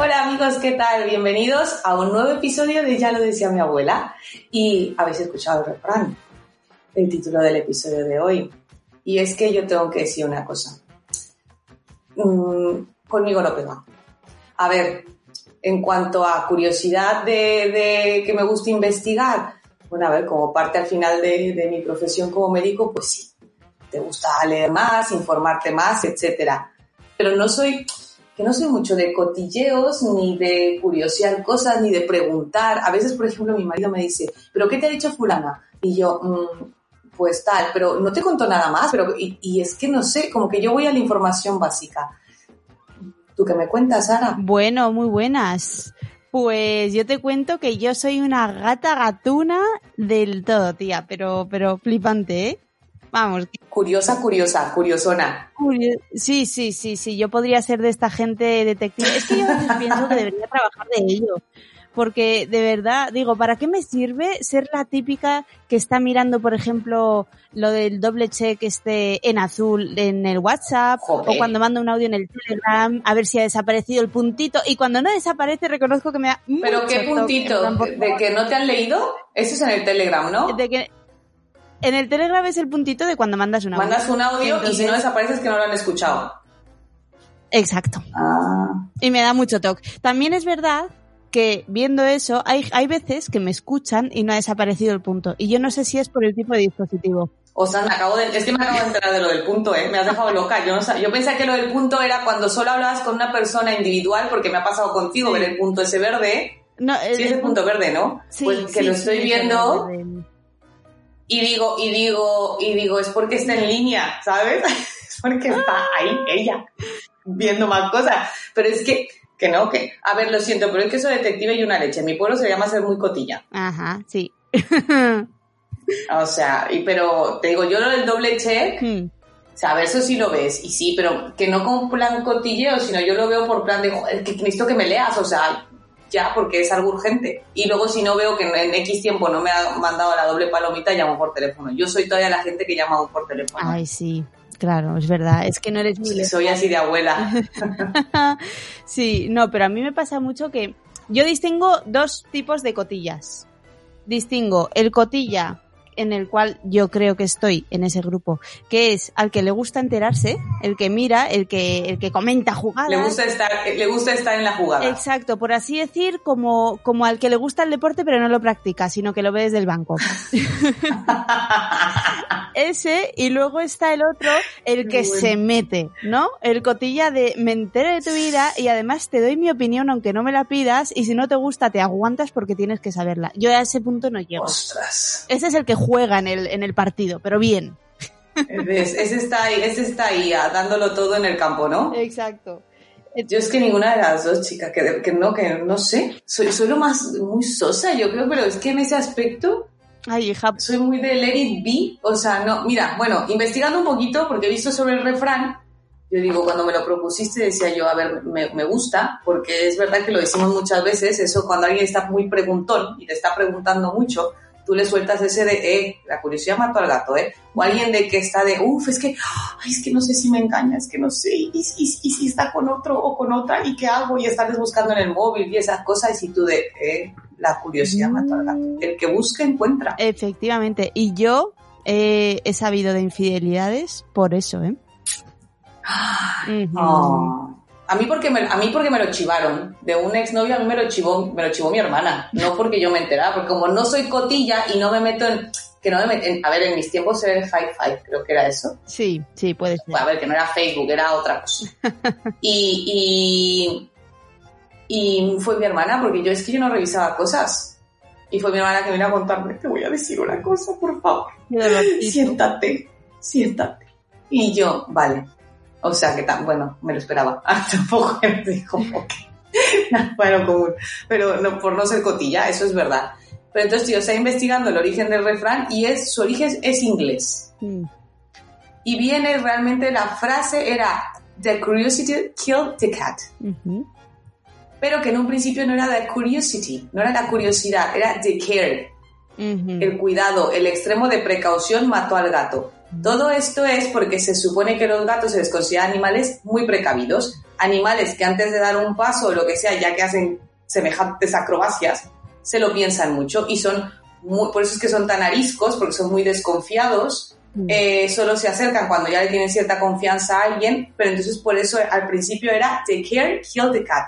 Hola amigos, ¿qué tal? Bienvenidos a un nuevo episodio de Ya lo decía mi abuela. Y habéis escuchado el refrán, el título del episodio de hoy. Y es que yo tengo que decir una cosa. Mm, conmigo no pega. A ver, en cuanto a curiosidad de, que me gusta investigar, bueno, a ver, como parte al final de, de mi profesión como médico, pues sí, te gusta leer más, informarte más, etcétera. Pero no soy que no soy mucho de cotilleos, ni de curiosear cosas, ni de preguntar. A veces, por ejemplo, mi marido me dice, ¿pero qué te ha dicho fulana? Y yo, mmm, pues tal, pero no te contó nada más, pero, y, y, es que no sé, como que yo voy a la información básica. ¿Tú qué me cuentas, Sara? Bueno, muy buenas. Pues yo te cuento que yo soy una gata gatuna del todo, tía, pero, pero flipante, ¿eh? Vamos. Curiosa, curiosa, curiosona. Sí, sí, sí, sí. Yo podría ser de esta gente detective. Es que yo a veces pienso que debería trabajar de ello. Porque de verdad, digo, ¿para qué me sirve ser la típica que está mirando, por ejemplo, lo del doble check este en azul en el WhatsApp Joder. o cuando mando un audio en el Telegram a ver si ha desaparecido el puntito y cuando no desaparece reconozco que me da ¿Pero qué puntito? toque. ¿De que no te han leído? Eso es en el Telegram, ¿no? De que en el Telegram es el puntito de cuando mandas un audio. Mandas un audio Entonces- y si no desaparece es que no lo han escuchado. Exacto. Ah. Y me da mucho toque. También es verdad que viendo eso, hay, hay veces que me escuchan y no ha desaparecido el punto. Y yo no sé si es por el tipo de dispositivo. O sea, me acabo de, es que me acabo de enterar de lo del punto, ¿eh? Me has dejado loca. Yo, no sab- yo pensé que lo del punto era cuando solo hablabas con una persona individual, porque me ha pasado contigo Sí. ver el punto ese verde. No, Sí, es el punto verde, ¿no? Sí, pues que sí, lo estoy es viendo. Y digo, y digo, y digo, es porque está en línea, ¿sabes? es porque está ahí, ella, viendo más cosas. Pero es que, que no, que, a ver, lo siento, pero es que soy detective y una leche. En mi pueblo se llama ser muy cotilla. Ajá, sí. O sea, y, pero te digo, yo lo del doble check, Hmm. o sea, a ver, eso sí lo ves, y sí, pero que no con plan cotilleo, sino yo lo veo por plan de, joder, que necesito que me leas, o sea, ya, porque es algo urgente. Y luego si no veo que en X tiempo no me ha mandado la doble palomita, llamo por teléfono. Yo soy todavía la gente que llama por teléfono. Ay, sí. Claro, es verdad. Es que no eres mi Soy así de abuela. sí, no, pero a mí me pasa mucho que yo distingo dos tipos de cotillas. Distingo el cotilla en el cual yo creo que estoy en ese grupo, que es al que le gusta enterarse, el que mira, el que, el que comenta jugadas. Le gusta estar, le gusta estar en la jugada. Exacto, por así decir, como, como al que le gusta el deporte pero no lo practica, sino que lo ve desde el banco. Ese, y luego está el otro, el que bueno. se mete, ¿no? El cotilla de me entero de tu vida y además te doy mi opinión aunque no me la pidas y si no te gusta te aguantas porque tienes que saberla. Yo a ese punto no llego. Ostras. Ese es el que juega en el, en el partido, pero bien. Está ahí, ese está ahí, ah, dándolo todo en el campo, ¿no? Exacto. Yo es que ninguna de las dos, chicas, que, que no, que no sé. Soy, soy lo más, muy sosa, yo creo, pero es que en ese aspecto Ay, hija, soy muy de let it be. O sea, no, mira, bueno, investigando un poquito, porque he visto sobre el refrán, yo digo, cuando me lo propusiste, decía yo, a ver, me, me gusta, porque es verdad que lo decimos muchas veces, eso cuando alguien está muy preguntón y te está preguntando mucho, tú le sueltas ese de, eh, la curiosidad mató al gato, eh. O alguien de que está de, uff, es que, ay, es que no sé si me engaña, es que no sé, y, y, y si está con otro o con otra, ¿y qué hago? Y estarles buscando en el móvil y esas cosas, y tú de, eh, la curiosidad mató al gato. El que busca, encuentra. efectivamente. Y yo eh, he sabido de infidelidades por eso, ¿eh? Oh. A mí porque me, a mí porque me lo chivaron. De un exnovio a mí me lo chivó, me lo chivó mi hermana. No porque yo me enterara, porque como no soy cotilla y no me meto en... Que no me met- en- a ver, en mis tiempos era el Five Five, creo que era eso. Sí, sí, puede ser. a ver, que no era Facebook, era otra cosa. Y, y, y fue mi hermana, porque yo es que yo no revisaba cosas. Y fue mi hermana que vino a contarme, te voy a decir una cosa, por favor. Siéntate, siéntate. Y yo, vale. O sea que tan, bueno, me lo esperaba. Ah, tampoco me dijo, ok. bueno, común. Pero no, por no ser cotilla, eso es verdad. Pero entonces yo estaba investigando el origen del refrán y es, su origen es inglés Mm, y viene realmente la frase era The curiosity killed the cat. Pero que en un principio no era the curiosity, no era la curiosidad, era the care, El cuidado, el extremo de precaución mató al gato. Todo esto es porque se supone que los gatos se les considera animales muy precavidos, animales que antes de dar un paso o lo que sea, ya que hacen semejantes acrobacias, se lo piensan mucho y son muy- por eso es que son tan ariscos, porque son muy desconfiados Mm. eh, solo se acercan cuando ya le tienen cierta confianza a alguien, pero entonces por eso al principio era take care, kill the cat.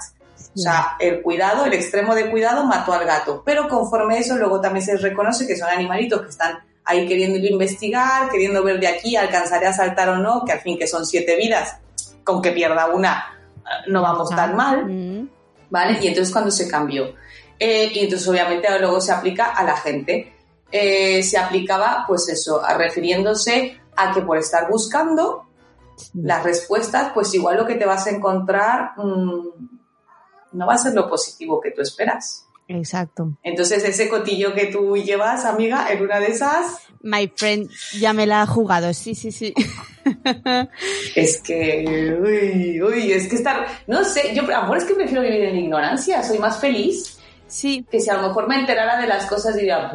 O sea, el cuidado, el extremo de cuidado mató al gato. Pero conforme eso, luego también se reconoce que son animalitos que están ahí queriendo investigar, queriendo ver de aquí, alcanzaré a saltar o no, que al fin que son siete vidas, con que pierda una, no vamos tan mal. Mm, ¿vale? Y entonces cuando se cambió. Eh, y entonces obviamente luego se aplica a la gente. Eh, se aplicaba, pues eso, a refiriéndose a que por estar buscando las respuestas, pues igual lo que te vas a encontrar mm, no va a ser lo positivo que tú esperas. Exacto. Entonces ese cotillo que tú llevas, amiga, en una de esas, My friend ya me la ha jugado, sí, sí, sí. es que, uy, uy, es que estar, no sé, yo a lo mejor es que prefiero vivir en ignorancia, soy más feliz Sí, que si a lo mejor me enterara de las cosas diría,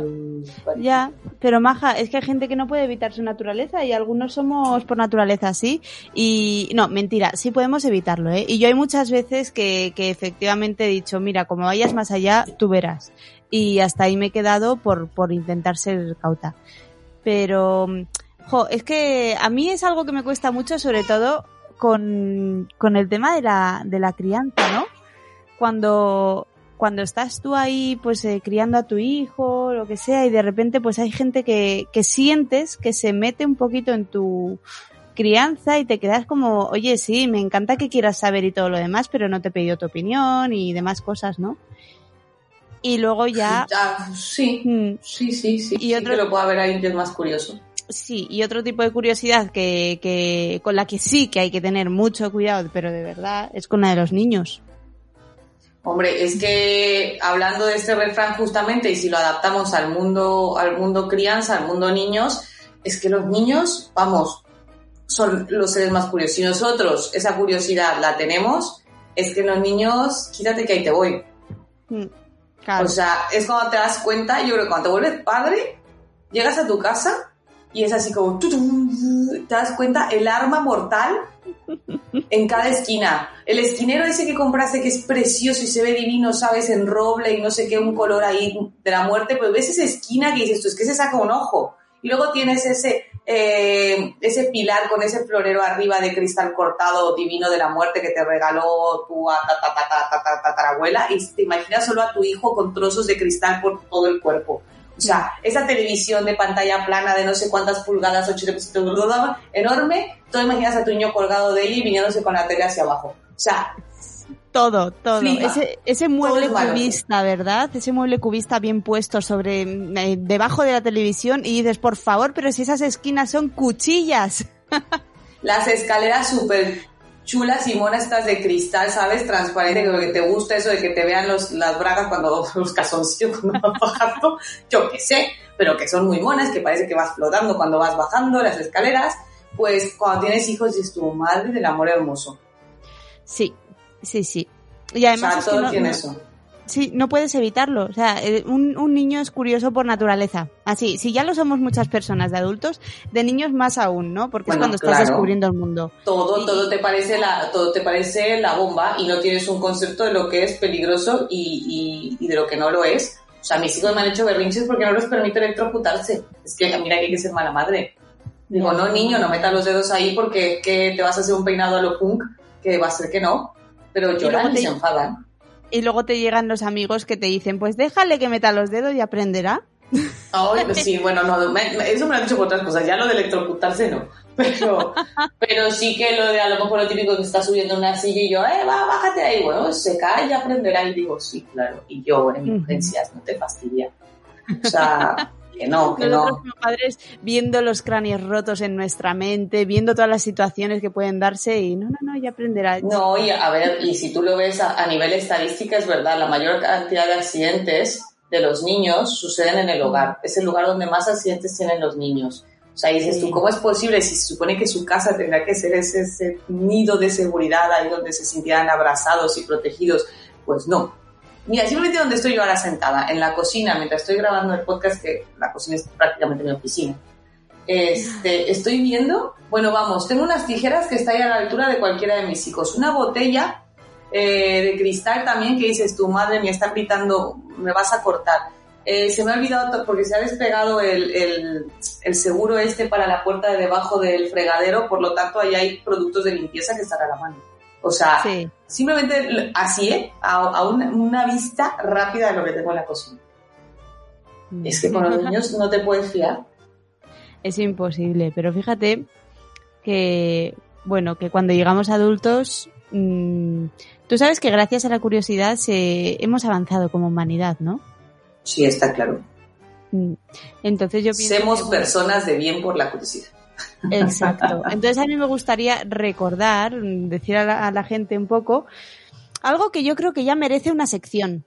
Ya, pero maja, es que hay gente que no puede evitar su naturaleza y algunos somos por naturaleza así. Y no, mentira, sí podemos evitarlo, ¿eh? Y yo hay muchas veces que, que efectivamente he dicho, mira, como vayas más allá, tú verás. Y hasta ahí me he quedado por, por intentar ser cauta. Pero, jo, es que a mí es algo que me cuesta mucho, sobre todo con, con el tema de la, de la crianza, ¿no? Cuando, cuando estás tú ahí, pues, eh, criando a tu hijo, lo que sea, y de repente, pues hay gente que, que sientes que se mete un poquito en tu crianza y te quedas como, oye, sí, me encanta que quieras saber y todo lo demás, pero no te he pedido tu opinión y demás cosas, ¿no? Y luego ya, sí, mm, sí, sí, sí. Y sí otro- que lo puede haber alguien que es más curioso. Sí, y otro tipo de curiosidad que, que con la que sí que hay que tener mucho cuidado, pero de verdad, es con la de los niños. Hombre, es que hablando de este refrán justamente, y si lo adaptamos al mundo, al mundo crianza, al mundo niños, es que los niños, vamos, son los seres más curiosos. Si nosotros esa curiosidad la tenemos, es que los niños, quítate que ahí te voy. Mm, Claro. O sea, es cuando te das cuenta, yo creo que cuando te vuelves padre, llegas a tu casa y es así como, te das cuenta el arma mortal en cada esquina. El esquinero ese que compraste que es precioso y se ve divino, sabes, en roble y no sé qué, un color ahí de la muerte, pues ves esa esquina que dices, tú es que se saca un ojo. Y luego tienes ese, eh, ese pilar con ese florero arriba de cristal cortado divino de la muerte que te regaló tu tatarabuela y te imaginas solo a tu hijo con trozos de cristal por todo el cuerpo. O sea, esa televisión de pantalla plana de no sé cuántas pulgadas, 8 enorme, tú imaginas a tu niño colgado de ella y viniéndose con la tele hacia abajo. O sea, Todo, todo. Flipa. Ese, ese mueble es cubista, ¿verdad? Ese mueble cubista bien puesto sobre eh, debajo de la televisión y dices, por favor, pero si esas esquinas son cuchillas. las escaleras súper chulas y monas estas de cristal, ¿sabes? Transparente, que lo que te gusta eso de que te vean los, las bragas cuando los calzoncillos cuando vas bajando, yo qué sé, pero que son muy monas, que parece que vas flotando cuando vas bajando las escaleras, pues cuando tienes hijos dices tu madre del amor hermoso. Sí, sí, sí. Y además o sea, es que todo no- tiene no- eso. Sí, no puedes evitarlo. O sea, eh, un, un niño es curioso por naturaleza. Así, si ya lo somos muchas personas de adultos, de niños más aún, ¿no? Porque Bueno, es cuando estás descubriendo el mundo. Todo, Y- todo te parece la, todo te parece la bomba y no tienes un concepto de lo que es peligroso y, y- y de lo que no lo es. O sea, mis hijos me han hecho berrinches porque no les permito electrocutarse. Es que mira que hay que ser mala madre. Digo, no, niño, no metas los dedos ahí porque que te vas a hacer un peinado a lo punk, que va a ser que no. Pero lloran y, te- se enfadan. Y luego te llegan los amigos que te dicen, pues déjale que meta los dedos y aprenderá. Pues sí, bueno, no, me- me- eso me lo han dicho por otras cosas, ya lo de electrocutarse no. Pero, pero sí que lo de a lo mejor lo típico que está subiendo una silla y yo, eh, va, bájate ahí, bueno, se cae y aprenderá. Y digo, sí, claro. Y yo en urgencias, no te fastidia. O sea, que no, que Nosotros no. como padres viendo los cráneos rotos en nuestra mente, viendo todas las situaciones que pueden darse y no, no, no, ya aprenderá. No, y a ver, y si tú lo ves a, a nivel estadística, es verdad, la mayor cantidad de accidentes de los niños suceden en el hogar. Es el lugar donde más accidentes tienen los niños. O sea, dices Sí. tú, ¿cómo es posible si se supone que su casa tendrá que ser ese, ese nido de seguridad ahí donde se sintieran abrazados y protegidos? Pues no. Mira, simplemente donde estoy yo ahora sentada, en la cocina, mientras estoy grabando el podcast, que la cocina es prácticamente mi oficina. Este, estoy viendo, bueno, vamos, tengo unas tijeras que están ahí a la altura de cualquiera de mis hijos. Una botella eh, de cristal también que dices, tu madre me está gritando, me vas a cortar. Eh, se me ha olvidado porque se ha despegado el, el- el seguro este para la puerta de debajo del fregadero, por lo tanto ahí hay productos de limpieza que están a la mano. O sea, Sí. simplemente así, ¿eh? A, a una, una vista rápida de lo que tengo en la cocina. Es que con los niños no te puedes fiar. Es imposible, pero fíjate que, bueno, que cuando llegamos adultos, mm, tú sabes que gracias a la curiosidad se, hemos avanzado como humanidad, ¿no? Sí, está claro. Mm. Entonces yo pienso... Que, bueno, personas de bien por la curiosidad. Exacto. Entonces a mí me gustaría recordar, decir a la, a la gente un poco, algo que yo creo que ya merece una sección.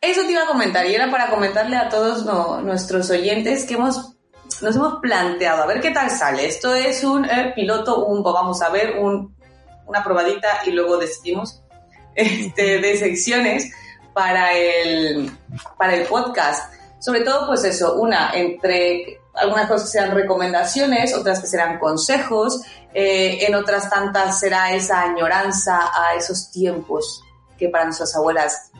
Eso te iba a comentar y era para comentarle a todos no- nuestros oyentes que hemos, nos hemos planteado, a ver qué tal sale. Esto es un eh, piloto, un, vamos a ver, un, una probadita y luego decidimos este, de secciones para el, para el podcast. Sobre todo, pues eso, una, entre algunas cosas serán recomendaciones, otras que serán consejos, eh, en otras tantas será esa añoranza a esos tiempos que para nuestras abuelas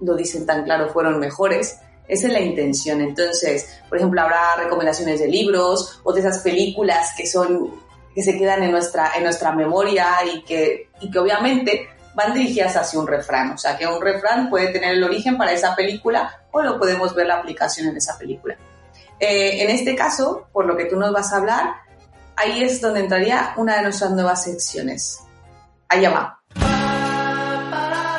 lo dicen tan claro, fueron mejores. Esa es la intención. Entonces, por ejemplo, habrá recomendaciones de libros o de esas películas que son que se quedan en nuestra, en nuestra memoria y que, y que obviamente van dirigidas hacia un refrán. O sea, que un refrán puede tener el origen para esa película o lo podemos ver la aplicación en esa película. Eh, en este caso, por lo que tú nos vas a hablar, ahí es donde entraría una de nuestras nuevas secciones. Allá va.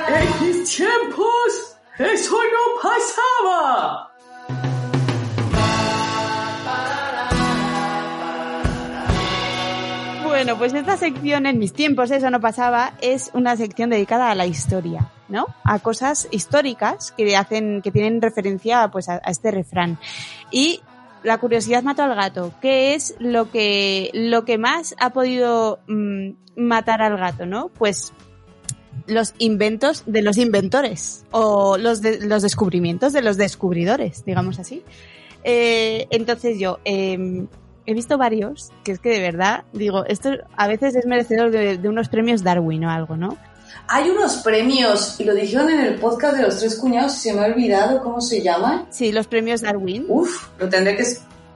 En mis tiempos, eso no pasaba. Bueno, pues esta sección, en mis tiempos eso no pasaba, es una sección dedicada a la historia, ¿no? A cosas históricas que hacen, que tienen referencia pues a, a este refrán. Y la curiosidad mató al gato. ¿Qué es lo que, lo que más ha podido mm, matar al gato, no? Pues los inventos de los inventores o los, los descubrimientos de los descubridores, digamos así. Eh, entonces yo eh, he visto varios que es que de verdad digo, esto a veces es merecedor de, de unos premios Darwin o algo, ¿no? Hay unos premios, y lo dijeron en el podcast de los tres cuñados, se me ha olvidado cómo se llaman. Sí, los premios Darwin. Uf, lo tendré que...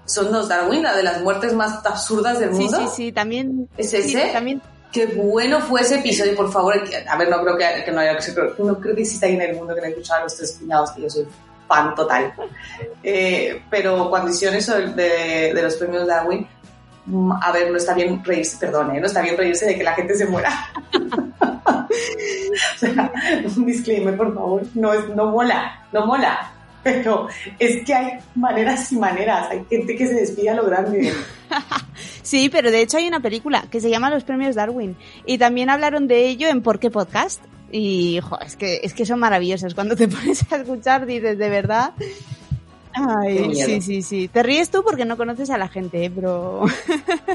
Son los Darwin, la de las muertes más absurdas del Sí, mundo. sí, sí, también. ¿Es sí, ese? también. Qué bueno fue ese episodio, por favor. A ver, no creo que, que no haya, no creo que exista alguien en el mundo que no haya escuchado a los tres cuñados, que yo soy fan total. Eh, pero cuando hicieron eso de, de los premios Darwin, a ver, no está bien reírse, perdón, ¿eh? no está bien reírse de que la gente se muera. o sea, un disclaimer, por favor, no, es, no mola, no mola. Pero es que hay maneras y maneras, hay gente que se despide a lo grande. Sí, pero de hecho hay una película que se llama Los premios Darwin y también hablaron de ello en ¿Por qué podcast? Y es que es que son maravillosos. Cuando te pones a escuchar dices de verdad. Ay, sí, sí, sí. Te ríes tú porque no conoces a la gente, ¿eh? pero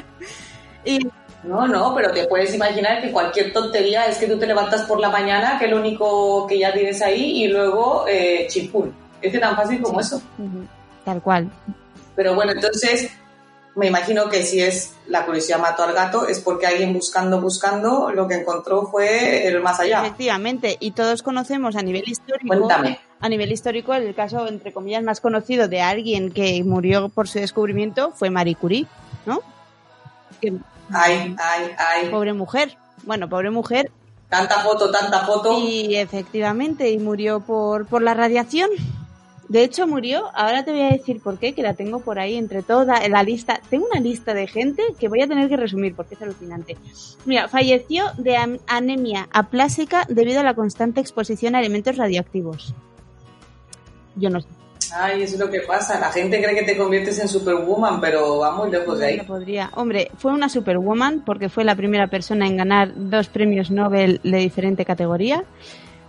y No, no, pero te puedes imaginar que cualquier tontería es que tú te levantas por la mañana, que es lo único que ya tienes ahí, y luego eh, chimpún. Es que tan fácil como eso. Tal cual. Pero bueno, entonces me imagino que si es la curiosidad mató al gato, es porque alguien buscando, buscando, lo que encontró fue el más allá. Efectivamente, y todos conocemos a nivel histórico, Cuéntame. A nivel histórico, el caso entre comillas más conocido de alguien que murió por su descubrimiento fue Marie Curie, ¿no? Que- Ay, ay, ay. pobre mujer. Bueno, pobre mujer. Tanta foto, tanta foto. Y efectivamente, y murió por, por la radiación. De hecho, murió, ahora te voy a decir por qué, que la tengo por ahí entre toda la lista. Tengo una lista de gente que voy a tener que resumir porque es alucinante. Mira, falleció de anemia aplásica debido a la constante exposición a elementos radioactivos. Yo no sé. Ay, eso es lo que pasa. La gente cree que te conviertes en Superwoman, pero va muy lejos de ahí. No podría. Hombre, fue una superwoman porque fue la primera persona en ganar dos premios Nobel de diferente categoría,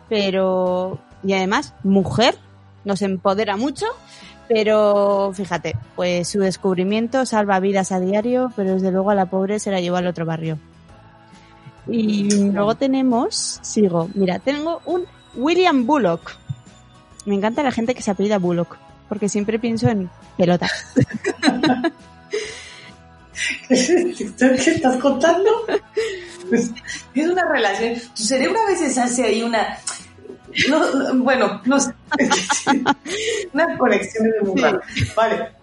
pero y además mujer nos empodera mucho, pero fíjate, pues su descubrimiento salva vidas a diario, pero desde luego a la pobre se la llevó al otro barrio. Y luego tenemos, sigo, mira, tengo un William Bullock. Me encanta la gente que se apellida Bullock, porque siempre pienso en pelotas. ¿Qué estás contando? Pues, es una relación. Tu cerebro a veces hace ahí una. no, no, bueno, no sé. una conexión de muy rara. Vale.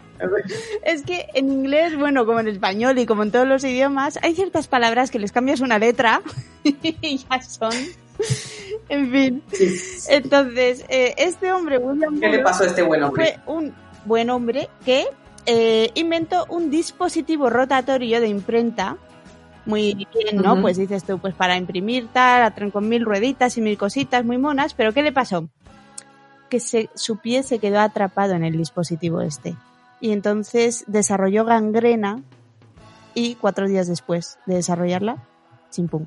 Es que en inglés, bueno, como en español y como en todos los idiomas, hay ciertas palabras que les cambias una letra y ya son. En fin. Sí. Entonces, eh, este hombre, William ¿Qué le pasó a este buen hombre? fue un buen hombre que eh, inventó un dispositivo rotatorio de imprenta. Muy bien, ¿no? Pues dices tú, pues para imprimir tal, con mil rueditas y mil cositas muy monas, pero ¿qué le pasó? Que se, su pie se quedó atrapado en el dispositivo este. Y entonces desarrolló gangrena y cuatro días después de desarrollarla, chimpum.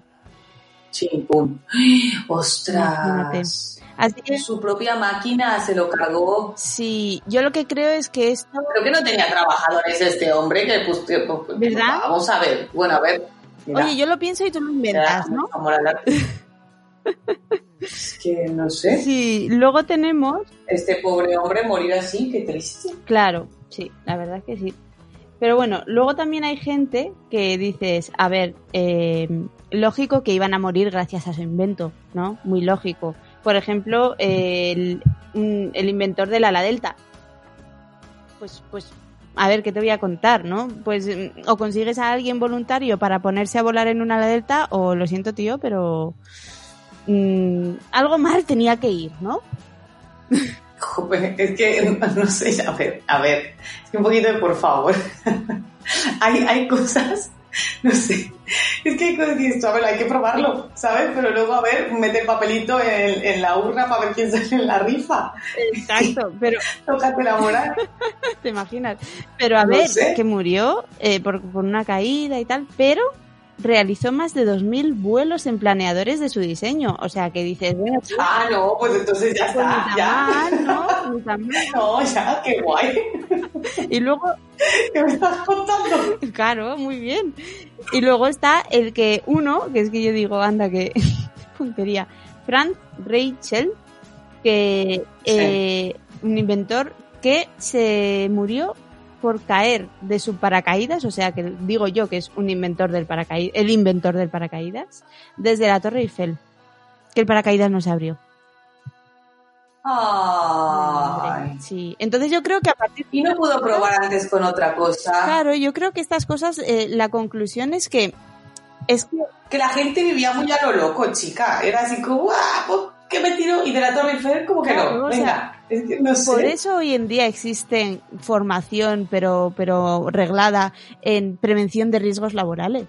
Chimpum. Imagínate. ¡Ostras! Así que Su propia máquina se lo cargó. sí, yo lo que creo es que esto Creo que no tenía trabajadores este hombre que pues, que, pues, ¿Verdad? Vamos a ver. Bueno, a ver. Mira, Oye, yo lo pienso y tú lo inventas, ¿no? Es que no sé. Sí, luego tenemos, Este pobre hombre morir así, qué triste. claro, sí, la verdad que sí. Pero bueno, luego también hay gente que dices, a ver, eh, lógico que iban a morir gracias a su invento, ¿no? Muy lógico. Por ejemplo, el, el inventor del ala delta. Pues, pues, a ver, ¿qué te voy a contar, no? Pues mm, o consigues a alguien voluntario para ponerse a volar en un ala delta, o lo siento, tío, pero mm, algo mal tenía que ir, ¿no? Joder, es que no sé, a ver, a ver, es que un poquito de por favor. hay, hay cosas, no sé, es que hay que dices, a ver, hay que probarlo, ¿sabes? Pero luego, a ver, mete el papelito en, en la urna para ver quién sale en la rifa. Exacto, pero Tócate la moral. te imaginas. Pero a No ver, sé. que murió eh, por, por una caída y tal, pero realizó más de 2.000 vuelos en planeadores de su diseño. O sea, que dices, bueno, pues, Ah, no, pues entonces ya ni está, ya. mal, ¿no? Ni tan mal. No, ya, qué guay. Y luego, ¿Qué me estás contando? claro, muy bien. Y luego está el que uno, que es que yo digo, anda, que puntería, Frank Rachel, que eh, un inventor que se murió por caer de su paracaídas, o sea que digo yo que es un inventor del paracaídas, el inventor del paracaídas, desde la Torre Eiffel, que el paracaídas no se abrió. Ay. Sí, entonces yo creo que a partir Y no pudo probar antes con otra cosa. Claro, yo creo que estas cosas, eh, la conclusión es que es que Que la gente vivía muy a lo loco, chica. Era así como, ¡guau! ¿Qué me tiro? Y de la Torre Eiffel, como que Claro, no. Venga, sea, es que no sé. por eso hoy en día existen formación, pero, pero reglada en prevención de riesgos laborales.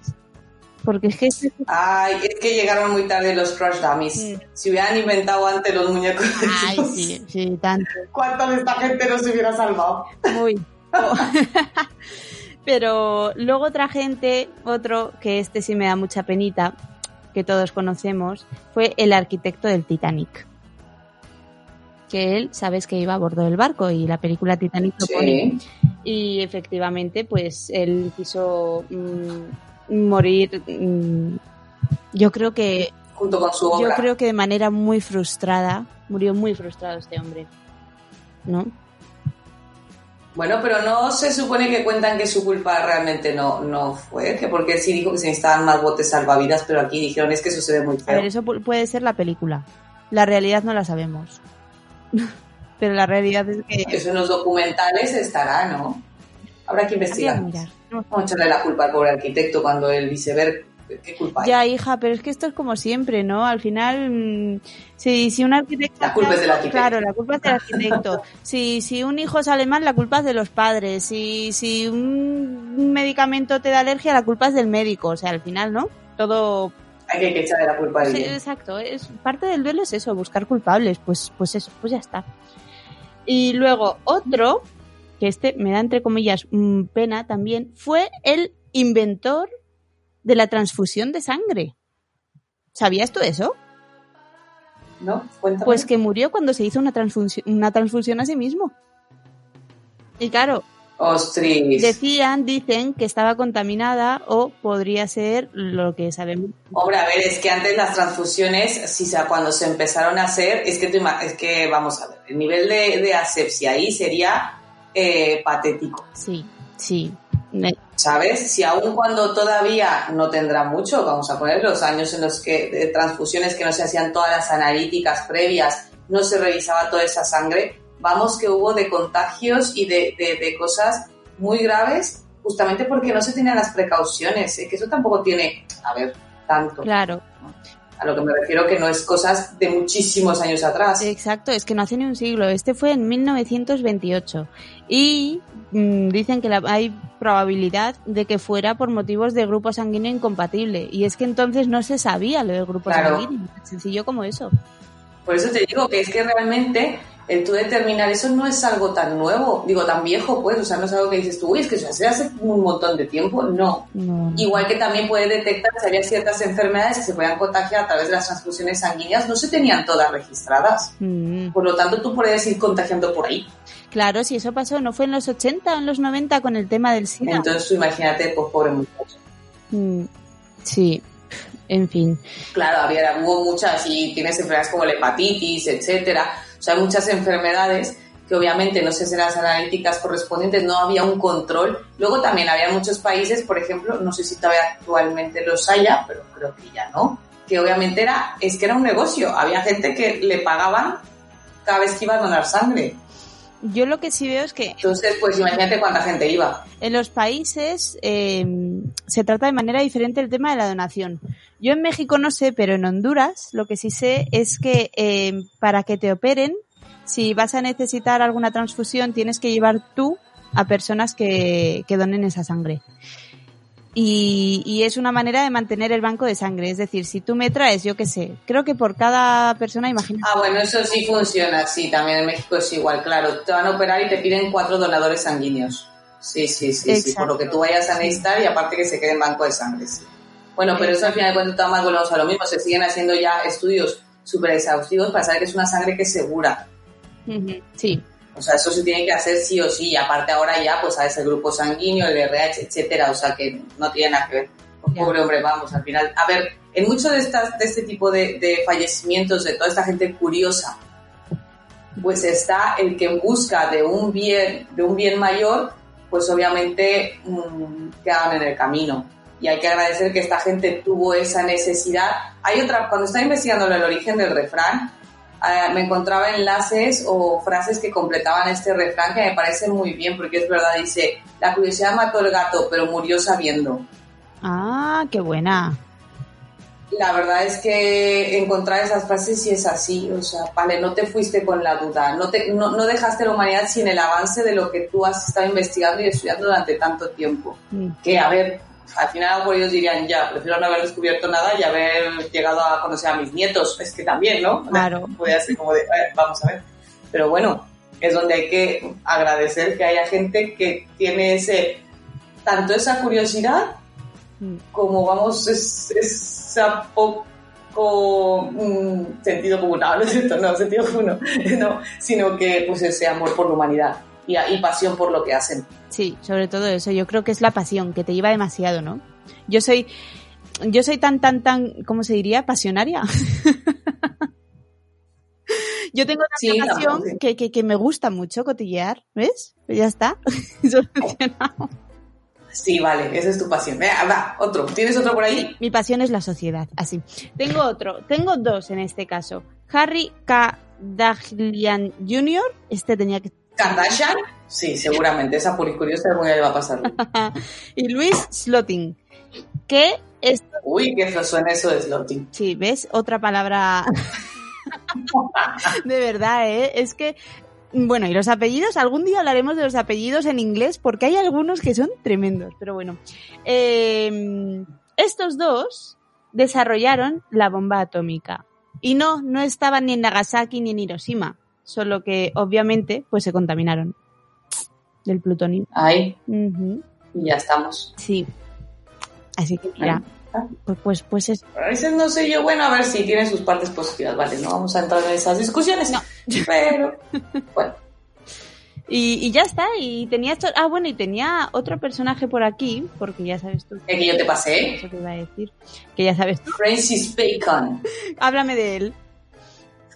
Porque es que Ay, es que llegaron muy tarde los Crush Dummies. Sí. Si hubieran inventado antes los muñecos, Ay, sí, sí, tanto. ¿cuánta de esta gente no se hubiera salvado? Muy. Pero luego otra gente, otro que este sí me da mucha penita, que todos conocemos, fue el arquitecto del Titanic. Que él, sabes que iba a bordo del barco y la película Titanic lo pone. Sí. Y efectivamente, pues él quiso mm, morir. mm, yo creo que Junto con su yo obra. creo que de manera muy frustrada, murió muy frustrado este hombre. ¿No? Bueno, pero no se supone que cuentan que su culpa realmente no, no fue, que porque él sí dijo que se necesitaban más botes salvavidas, pero aquí dijeron es que eso se ve muy A ver, feo. eso pu- puede ser la película. La realidad no la sabemos. Pero la realidad es que Eso en los documentales estará, ¿no? Habrá que investigar. Vamos a echarle la culpa al pobre arquitecto cuando el iceberg ¿qué culpa hay? Ya, hija, pero es que esto es como siempre, ¿no? Al final, mm, si, si un arquitecto... La culpa es del arquitecto. Claro, la culpa es del arquitecto. si, si un hijo sale mal, la culpa es de los padres. Si, si un medicamento te da alergia, la culpa es del médico. O sea, al final, ¿no? Todo... Hay que echarle la culpa a Sí, exacto. Es, parte del duelo es eso, buscar culpables. Pues, pues eso, pues ya está. Y luego otro, que este me da entre comillas mm, pena también, fue el inventor de la transfusión de sangre. ¿Sabías tú eso? ¿No? Cuéntame. Pues que murió cuando se hizo una transfusión, una transfusión a sí mismo. Y claro, Ostris. decían, dicen que estaba contaminada o podría ser lo que sabemos. Hombre, a ver, es que antes las transfusiones, si sea, cuando se empezaron a hacer, es que, tú es que vamos a ver, el nivel de, de asepsia ahí sería eh, patético, Sí, sí. ¿Sabes? Si aún cuando todavía no tendrá mucho, vamos a poner los años en los que de transfusiones que no se hacían todas las analíticas previas, no se revisaba toda esa sangre, vamos que hubo de contagios y de, de- de cosas muy graves justamente porque no se tenían las precauciones, ¿eh? que eso tampoco tiene, a ver, tanto. Claro, A lo que me refiero que no es cosas de muchísimos años atrás. exacto, es que no hace ni un siglo. Este fue en 1928. Y mm, dicen que la- hay probabilidad de que fuera por motivos de grupo sanguíneo incompatible. Y es que entonces no se sabía lo del grupo Claro. sanguíneo. Tan sencillo como eso. Por eso te digo que es que realmente el tú determinar eso no es algo tan nuevo, digo, tan viejo, pues, o sea, no es algo que dices tú, uy, es que eso hace hace un montón de tiempo, no. No. Igual que también puede detectar si había ciertas enfermedades que se podían contagiar a través de las transfusiones sanguíneas, no se tenían todas registradas. Mm. Por lo tanto, tú puedes ir contagiando por ahí. Claro, si eso pasó, ¿no fue en los 80 o en los 90 con el tema del SIDA? Entonces, tú imagínate, pues, pobre muchacho. Mm, Sí, en fin. Claro, había, hubo muchas y tienes enfermedades como la hepatitis, etcétera. O sea, muchas enfermedades que obviamente no se hacen las analíticas correspondientes, no había un control. Luego también había muchos países, por ejemplo, no sé si todavía actualmente los haya, pero creo que ya no, que obviamente era, es que era un negocio. Había gente que le pagaban cada vez que iba a donar sangre. Yo lo que sí veo es que Entonces, pues imagínate cuánta gente iba. en los países eh, se trata de manera diferente el tema de la donación. Yo en México no sé, pero en Honduras lo que sí sé es que eh, para que te operen, si vas a necesitar alguna transfusión, tienes que llevar tú a personas que, que donen esa sangre. Y, y es una manera de mantener el banco de sangre. Es decir, si tú me traes, yo qué sé, creo que por cada persona, imagina. Ah, bueno, eso sí funciona, sí, también en México es igual, claro. Te van a operar y te piden cuatro donadores sanguíneos. Sí, sí, sí, sí, por lo que tú vayas a necesitar y aparte que se quede en banco de sangre, sí. Bueno, pero eso al final de cuentas más volvemos a lo mismo, se siguen haciendo ya estudios súper exhaustivos para saber que es una sangre que es segura. Sí, O sea, eso se tiene que hacer sí o sí, y aparte ahora ya, pues sabes el grupo sanguíneo, el RH, etcétera, o sea que no tiene nada que ver. Pues, pobre hombre, vamos, al final. A ver, en muchos de, estas, de este tipo de, de fallecimientos, de toda esta gente curiosa, pues está el que en busca de un bien, de un bien mayor, pues obviamente mm, quedan en el camino. Y hay que agradecer que esta gente tuvo esa necesidad. Hay otra, cuando estaba investigando el origen del refrán, eh, me encontraba enlaces o frases que completaban este refrán que me parecen muy bien, porque es verdad, dice, la curiosidad mató el gato, pero murió sabiendo. Ah, qué buena. La verdad es que encontrar esas frases sí es así, o sea, vale, no te fuiste con la duda, no, te, no, no dejaste la humanidad sin el avance de lo que tú has estado investigando y estudiando durante tanto tiempo. Mm. Que, a ver, al final por ellos dirían, ya, prefiero no haber descubierto nada y haber llegado a conocer a mis nietos, es que también, ¿no? Claro. Podría ser como de, "Eh, vamos a ver. Pero bueno, es donde hay que agradecer que haya gente que tiene ese, tanto esa curiosidad Mm. como vamos, es, esa poco mm, sentido común, no, no es cierto, no, sentido común no, no, sino que pues ese amor por la humanidad y, y pasión por lo que hacen. Sí, sobre todo eso. Yo creo que es la pasión que te lleva demasiado, ¿no? Yo soy, yo soy tan, tan, tan, ¿cómo se diría? Pasionaria. yo tengo tanta Sí, pasión sí. que, que, que me gusta mucho cotillear, ¿ves? Pues ya está. Sí, vale, esa es tu pasión. Venga, va, otro. ¿Tienes otro por ahí? Mi pasión es la sociedad, así. Tengo otro, tengo dos en este caso. Harry Kardashian Jr., este tenía que... ¿Kardashian? Sí, seguramente. Esa por curiosa algún día le va a pasar. y Luis Slotting, que Esto, Uy, qué suena eso de slotting. sí, ¿ves? Otra palabra. de verdad, ¿eh? Es que. Bueno, y los apellidos, algún día hablaremos de los apellidos en inglés porque hay algunos que son tremendos, pero bueno. Eh, estos dos desarrollaron la bomba atómica. Y no, no estaban ni en Nagasaki ni en Hiroshima, solo que obviamente pues se contaminaron del plutonio. Ahí, y ya estamos. Sí. Así que mira, pues, pues, pues es... A veces no sé yo, bueno, a ver si tiene sus partes positivas, vale, no vamos a entrar en esas discusiones. No. Pero, bueno, Y, y ya está, y tenía esto... Ah, bueno, y tenía otro personaje por aquí, porque ya sabes tú... el que yo te pasé, Eso te iba a decir, que ya sabes tú. Francis Bacon. Háblame de él.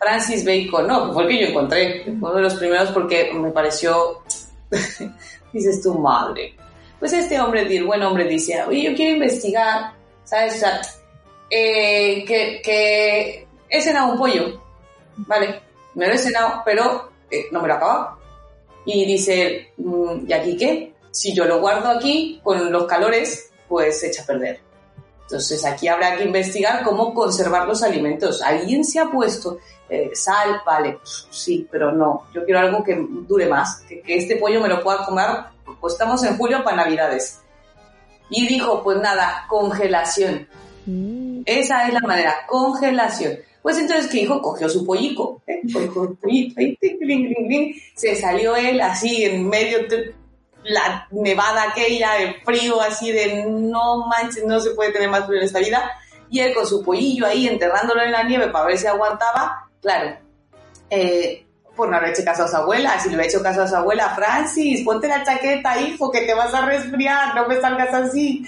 Francis Bacon, no, fue el que yo encontré. Uno de los primeros porque me pareció. Dices tu madre. Pues este hombre, el buen hombre, dice: Oye, yo quiero investigar, ¿sabes? O sea, eh, que, que he cenado un pollo, ¿vale? Me lo he cenado, pero eh, no me lo acabado. Y dice: "Mm, ¿Y aquí qué? Si yo lo guardo aquí, con los calores, pues se echa a perder. Entonces aquí habrá que investigar cómo conservar los alimentos. ¿Alguien se ha puesto eh, sal? Vale, sí, pero no. Yo quiero algo que dure más, que, que este pollo me lo pueda comer. Pues estamos en julio para Navidades. Y dijo, pues nada, congelación. Mm, Esa es la manera, congelación. Pues entonces, ¿qué dijo? Cogió su pollico, ¿eh? cogió el pollito, ahí, ting, ting, ting, ting. se salió él así en medio de la nevada aquella, el frío así de no manches, no se puede tener más frío en esta vida, y él con su pollillo ahí enterrándolo en la nieve para ver si aguantaba, claro, eh, por no haber hecho caso a su abuela, si le hubiera hecho caso a su abuela, Francis, ponte la chaqueta, hijo, que te vas a resfriar, no me salgas así.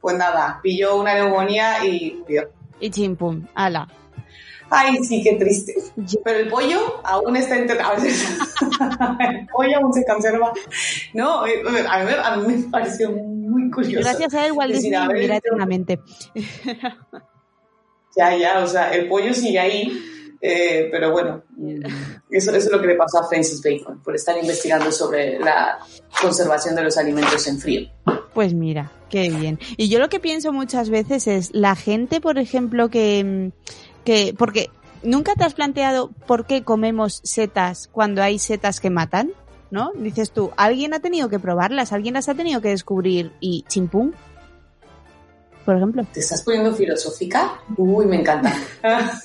Pues nada, pilló una neumonía y murió. Y chimpum, ala. Ay, sí, qué triste. Pero el pollo aún está enterrado. el pollo aún se conserva. No, eh, a mí, me- a mí me pareció muy curioso. Gracias a él, Walt Disney vivirá eternamente. Ya, ya, o sea, el pollo sigue ahí. eh, pero bueno, eso, eso es lo que le pasó a Francis Bacon por estar investigando sobre la conservación de los alimentos en frío. Pues mira, qué bien. Y yo lo que pienso muchas veces es la gente, por ejemplo, que, mm, que porque nunca te has planteado por qué comemos setas cuando hay setas que matan, ¿no? Dices tú, alguien ha tenido que probarlas, alguien las ha tenido que descubrir y chimpum. Por ejemplo. ¿Te estás poniendo filosófica? Uy, me encanta.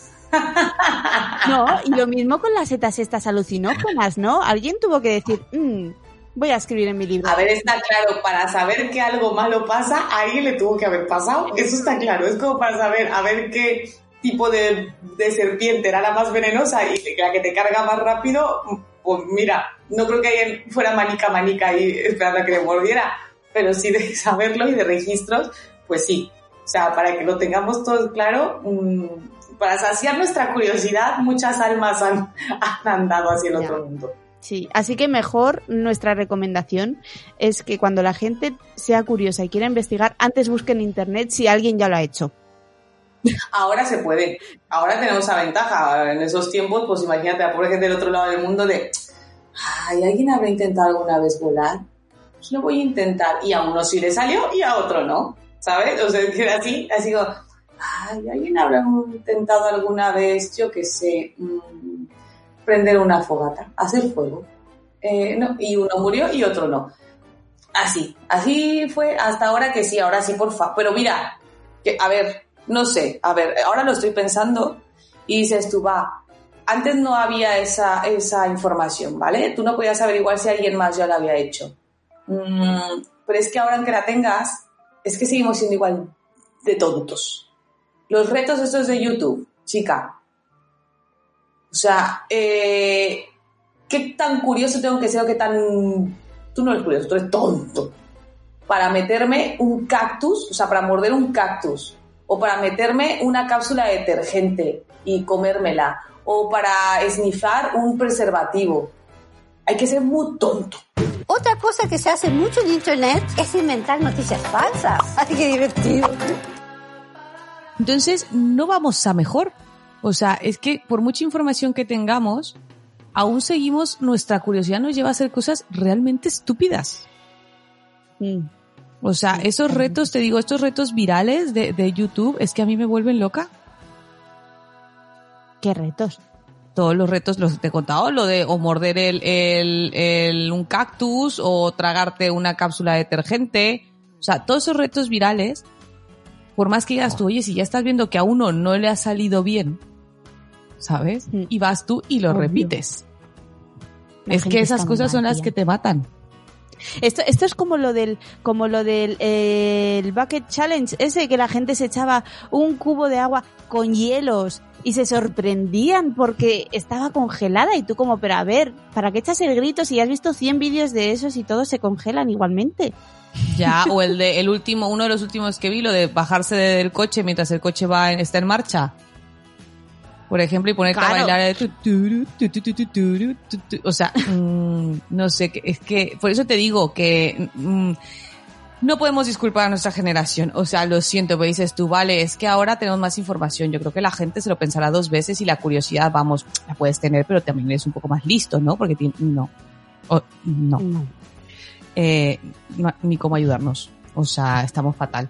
No, y lo mismo con las setas estas alucinógenas, ¿no? Alguien tuvo que decir, "Mm, voy a escribir en mi libro. A ver, está claro, para saber que algo malo pasa, a alguien le tuvo que haber pasado. Eso está claro. Es como para saber, a ver qué tipo de, de serpiente era la más venenosa y la que te carga más rápido. Pues mira, no creo que alguien fuera manica manica ahí esperando a que le mordiera, pero sí de saberlo y de registros, pues sí. O sea, para que lo tengamos todos claro, mm, para saciar nuestra curiosidad, muchas almas han, han andado hacia el Ya. otro mundo. Sí, así que mejor nuestra recomendación es que cuando la gente sea curiosa y quiera investigar, antes busque en internet si alguien ya lo ha hecho. Ahora se puede. Ahora tenemos esa ventaja. En esos tiempos, pues imagínate a pobre gente del otro lado del mundo de, ay, ¿alguien habrá intentado alguna vez volar? Pues lo voy a intentar. Y a uno sí le salió y a otro no. ¿Sabes? O sea, era así, así ay, ¿alguien habrá intentado alguna vez, yo qué sé, mm, prender una fogata, hacer fuego? Eh, no, y uno murió y otro no. Así, así fue hasta ahora que sí, ahora sí, por favor. Pero mira, que, a ver, no sé, a ver, ahora lo estoy pensando y dices tú, va, antes no había esa, esa información, ¿vale? Tú no podías averiguar si alguien más ya lo había hecho. Mm, pero es que ahora aunque la tengas, es que seguimos siendo igual de tontos. Los retos estos de YouTube, chica. O sea, eh, ¿qué tan curioso tengo que ser o qué tan... Tú no eres curioso, tú eres tonto. Para meterme un cactus, o sea, para morder un cactus, o para meterme una cápsula de detergente y comérmela, o para esnifar un preservativo. Hay que ser muy tonto. Otra cosa que se hace mucho en internet es inventar noticias falsas. Ay, qué divertido. Entonces, no vamos a mejor. O sea, es que por mucha información que tengamos, aún seguimos, nuestra curiosidad nos lleva a hacer cosas realmente estúpidas. Mm. O sea, esos retos, te digo, estos retos virales de, de YouTube, es que a mí me vuelven loca. Qué retos. Todos los retos los te he contado, lo de o morder el, el, el- un cactus o tragarte una cápsula de detergente. O sea, todos esos retos virales, por más que digas tú, oye, si ya estás viendo que a uno no le ha salido bien, ¿sabes? Mm. Y vas tú y lo Obvio. repites. La es que esas cosas son las que te matan. Esto, esto es como lo del, como lo del eh, el bucket challenge, ese que la gente se echaba un cubo de agua con hielos y se sorprendían porque estaba congelada y tú como, pero a ver, ¿para qué echas el grito si has visto 100 vídeos de esos y todos se congelan igualmente? Ya, o el de el último, uno de los últimos que vi, lo de bajarse del coche mientras el coche va en- está en marcha. Por ejemplo, y ponerte Claro. a bailar tu, tu, tu. O sea, mm, no sé, es que, por eso te digo que mm, no podemos disculpar a nuestra generación. O sea, lo siento, pero dices tú, vale, es que ahora tenemos más información. Yo creo que la gente se lo pensará dos veces y la curiosidad, vamos, la puedes tener, pero también eres un poco más listo, ¿no? Porque no. O- no eh, no- ni cómo ayudarnos. O sea, estamos fatal.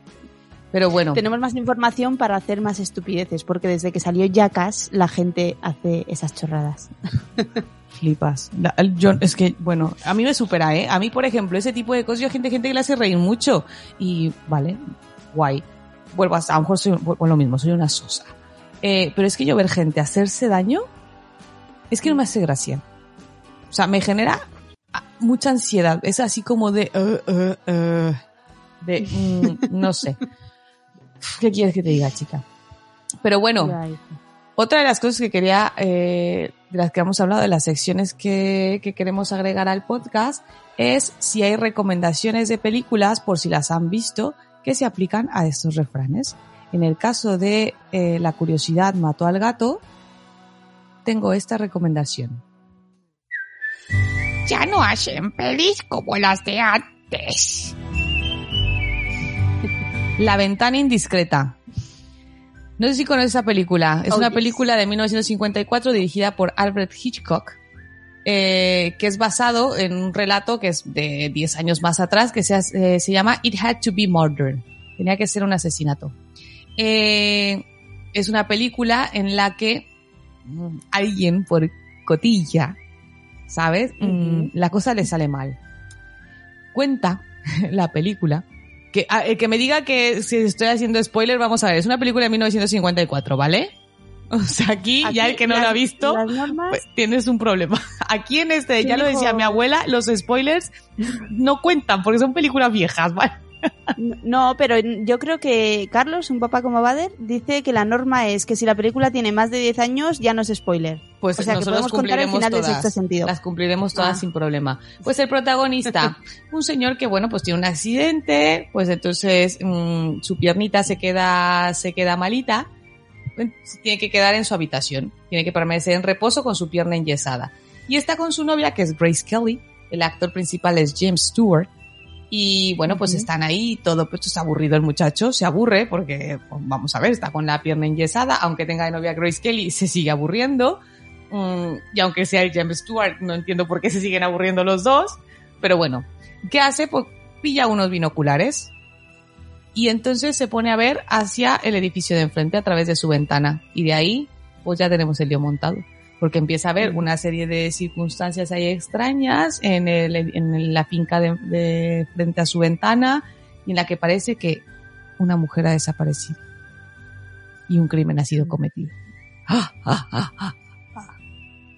Pero bueno, Tenemos más información para hacer más estupideces, porque desde que salió Jackass la gente hace esas chorradas. flipas. La- el- yo, es que, bueno, a mí me supera, ¿eh? A mí, por ejemplo, ese tipo de cosas, yo gente, gente que le hace reír mucho. Y, vale, guay. Vuelvo a, a lo mejor soy lo mismo, soy una sosa. Eh, pero es que yo ver gente hacerse daño, es que no me hace gracia. O sea, me genera ah, mucha ansiedad. Es así como de, uh, uh, uh, de, mm, no sé. ¿Qué quieres que te diga, chica? Pero bueno, otra de las cosas que quería, eh, de las que hemos hablado, de las secciones que, que queremos agregar al podcast, es si hay recomendaciones de películas, por si las han visto, que se aplican a estos refranes. En el caso de eh, La curiosidad mató al gato, tengo esta recomendación. Ya no hacen pelis como las de antes. La ventana indiscreta. No sé si conoces esa película. Es Oh, una yes. película de 1954 dirigida por Alfred Hitchcock, eh, que es basado en un relato que es de 10 años más atrás, que se, eh, llama It Had to Be Murder. Tenía que ser un asesinato. Eh, es una película en la que mm, alguien por cotilla, ¿sabes? Mm, la cosa le sale mal. Cuenta la película que, ah, el que me diga que si estoy haciendo spoiler, vamos a ver, es una película de 1954, ¿vale? O sea, aquí, ya el que no las- lo ha visto, pues, tienes un problema. Aquí en este, ya lo decía mi abuela, los spoilers no cuentan porque son películas viejas, ¿vale? No, pero yo creo que Carlos, un papá como Bader, dice que la norma es que si la película tiene más de 10 años ya no es spoiler. Pues O sea, que nosotros podemos contar el cumpliremos final de todas. Sexto Sentido. Las cumpliremos todas Ah. sin problema. Pues el protagonista, un señor que bueno, pues tiene un accidente, pues entonces mm, su piernita se queda, se queda malita, tiene que quedar en su habitación, tiene que permanecer en reposo con su pierna enyesada. Y está con su novia que es Grace Kelly, el actor principal es James Stewart. Y bueno, pues están ahí, todo, pues está aburrido el muchacho, se aburre porque, pues, vamos a ver, está con la pierna enyesada, aunque tenga de novia Grace Kelly, se sigue aburriendo. Mm, y aunque sea el James Stewart, no entiendo por qué se siguen aburriendo los dos. Pero bueno, ¿qué hace? Pues pilla unos binoculares y entonces se pone a ver hacia el edificio de enfrente a través de su ventana. Y de ahí, pues ya tenemos el lío montado. Porque empieza a ver una serie de circunstancias ahí extrañas en, el, en la finca de, de frente a su ventana y en la que parece que una mujer ha desaparecido y un crimen ha sido cometido. ¡Ah, ah, ah, ah, ah!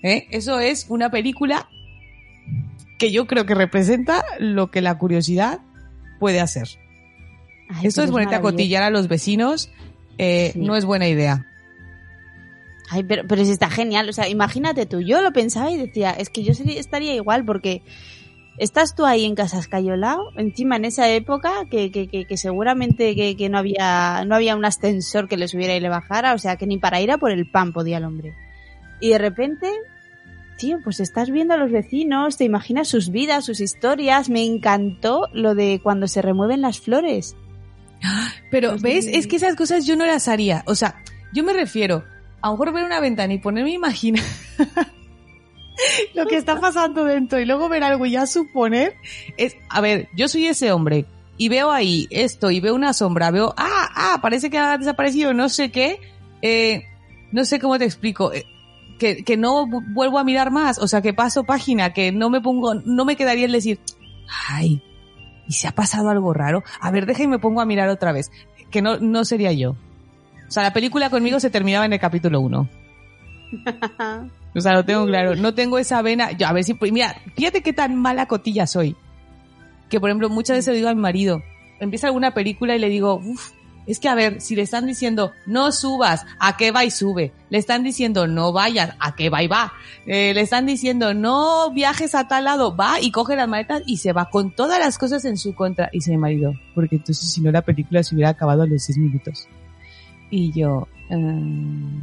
¿Eh? Eso es una película que yo creo que representa lo que la curiosidad puede hacer. Ay, Esto pero es ponerte a cotillar a los vecinos, eh, Sí. no es buena idea. Ay, pero, pero si está genial. O sea, imagínate tú. Yo lo pensaba y decía, es que yo sería- estaría igual porque estás tú ahí en Casas Cayolao, encima en esa época que, que, que, que seguramente que, que no había no había un ascensor que le subiera y le bajara, o sea, que ni para ir a por el pan podía el hombre. Y de repente, tío, pues estás viendo a los vecinos, te imaginas sus vidas, sus historias. Me encantó lo de cuando se remueven las flores. Pero, Pues ¿ves? Es que esas cosas yo no las haría. O sea, yo me refiero a lo mejor ver una ventana y ponerme a imaginar lo que está pasando dentro y luego ver algo y ya suponer es, a ver, yo soy ese hombre y veo ahí esto y veo una sombra, veo, ah, ah, parece que ha desaparecido, no sé qué, eh, no sé cómo te explico, eh, que, que no vu- vuelvo a mirar más, o sea, que paso página, que no me pongo, no me quedaría el decir, ay, ¿y se ha pasado algo raro? A ver, deja y me pongo a mirar otra vez, que no, no sería yo. O sea, la película conmigo se terminaba en el capítulo 1. O sea, lo tengo claro. No tengo esa vena. Yo, a ver si, mira, fíjate qué tan mala cotilla soy. Que, por ejemplo, muchas veces le digo a mi marido, empieza alguna película y le digo, uff, es que a ver, si le están diciendo, no subas, ¿a qué va y sube? Le están diciendo, no vayas, ¿a qué va y va? Eh, le están diciendo, no viajes a tal lado, va y coge las maletas y se va con todas las cosas en su contra. Y mi marido, porque entonces si no la película se hubiera acabado a los seis minutos. Y yo, "Mm,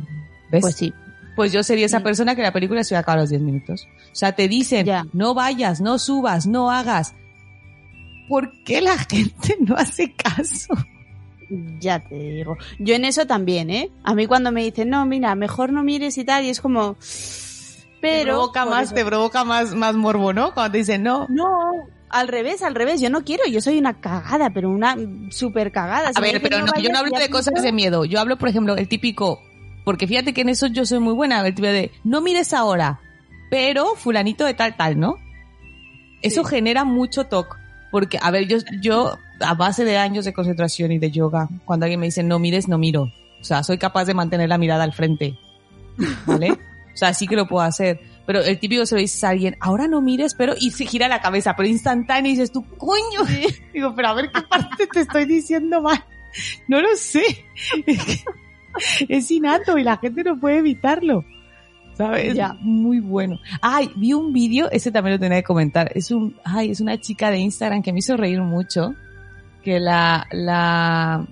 ¿ves? Pues sí. pues yo sería esa Mm. persona que la película se va a acabar a los 10 minutos. O sea, te dicen, Ya. no vayas, no subas, no hagas. ¿Por qué la gente no hace caso? Ya te digo. Yo en eso también, ¿eh? A mí cuando me dicen, no, mira, mejor no mires y tal, y es como... Pero... te provoca más, eso- te provoca más, más morbo, ¿no? Cuando te dicen no. No, al revés, al revés. Yo no quiero, yo soy una cagada, pero una súper cagada. Si A ver, pero no, yo no hablo de cosas de miedo. Yo hablo, por ejemplo, el típico, porque fíjate que en eso yo soy muy buena, el típico de, no mires ahora, pero fulanito de tal, tal, ¿no? Eso genera mucho toque. Porque, a ver, yo, yo, a base de años de concentración y de yoga, cuando alguien me dice no mires, no miro. O sea, soy capaz de mantener la mirada al frente. ¿Vale? O sea, sí que lo puedo hacer. Pero el típico se lo dices a alguien, ahora no mires, pero, y se gira la cabeza, pero instantáneo y dices tú, coño. Digo, pero a ver qué parte te estoy diciendo mal. No lo sé. Es, innato y la gente no puede evitarlo. ¿Sabes? Ya. Muy bueno. Ay, vi un vídeo, ese también lo tenía que comentar. Es un, ay, es una chica de Instagram que me hizo reír mucho. Que la, la,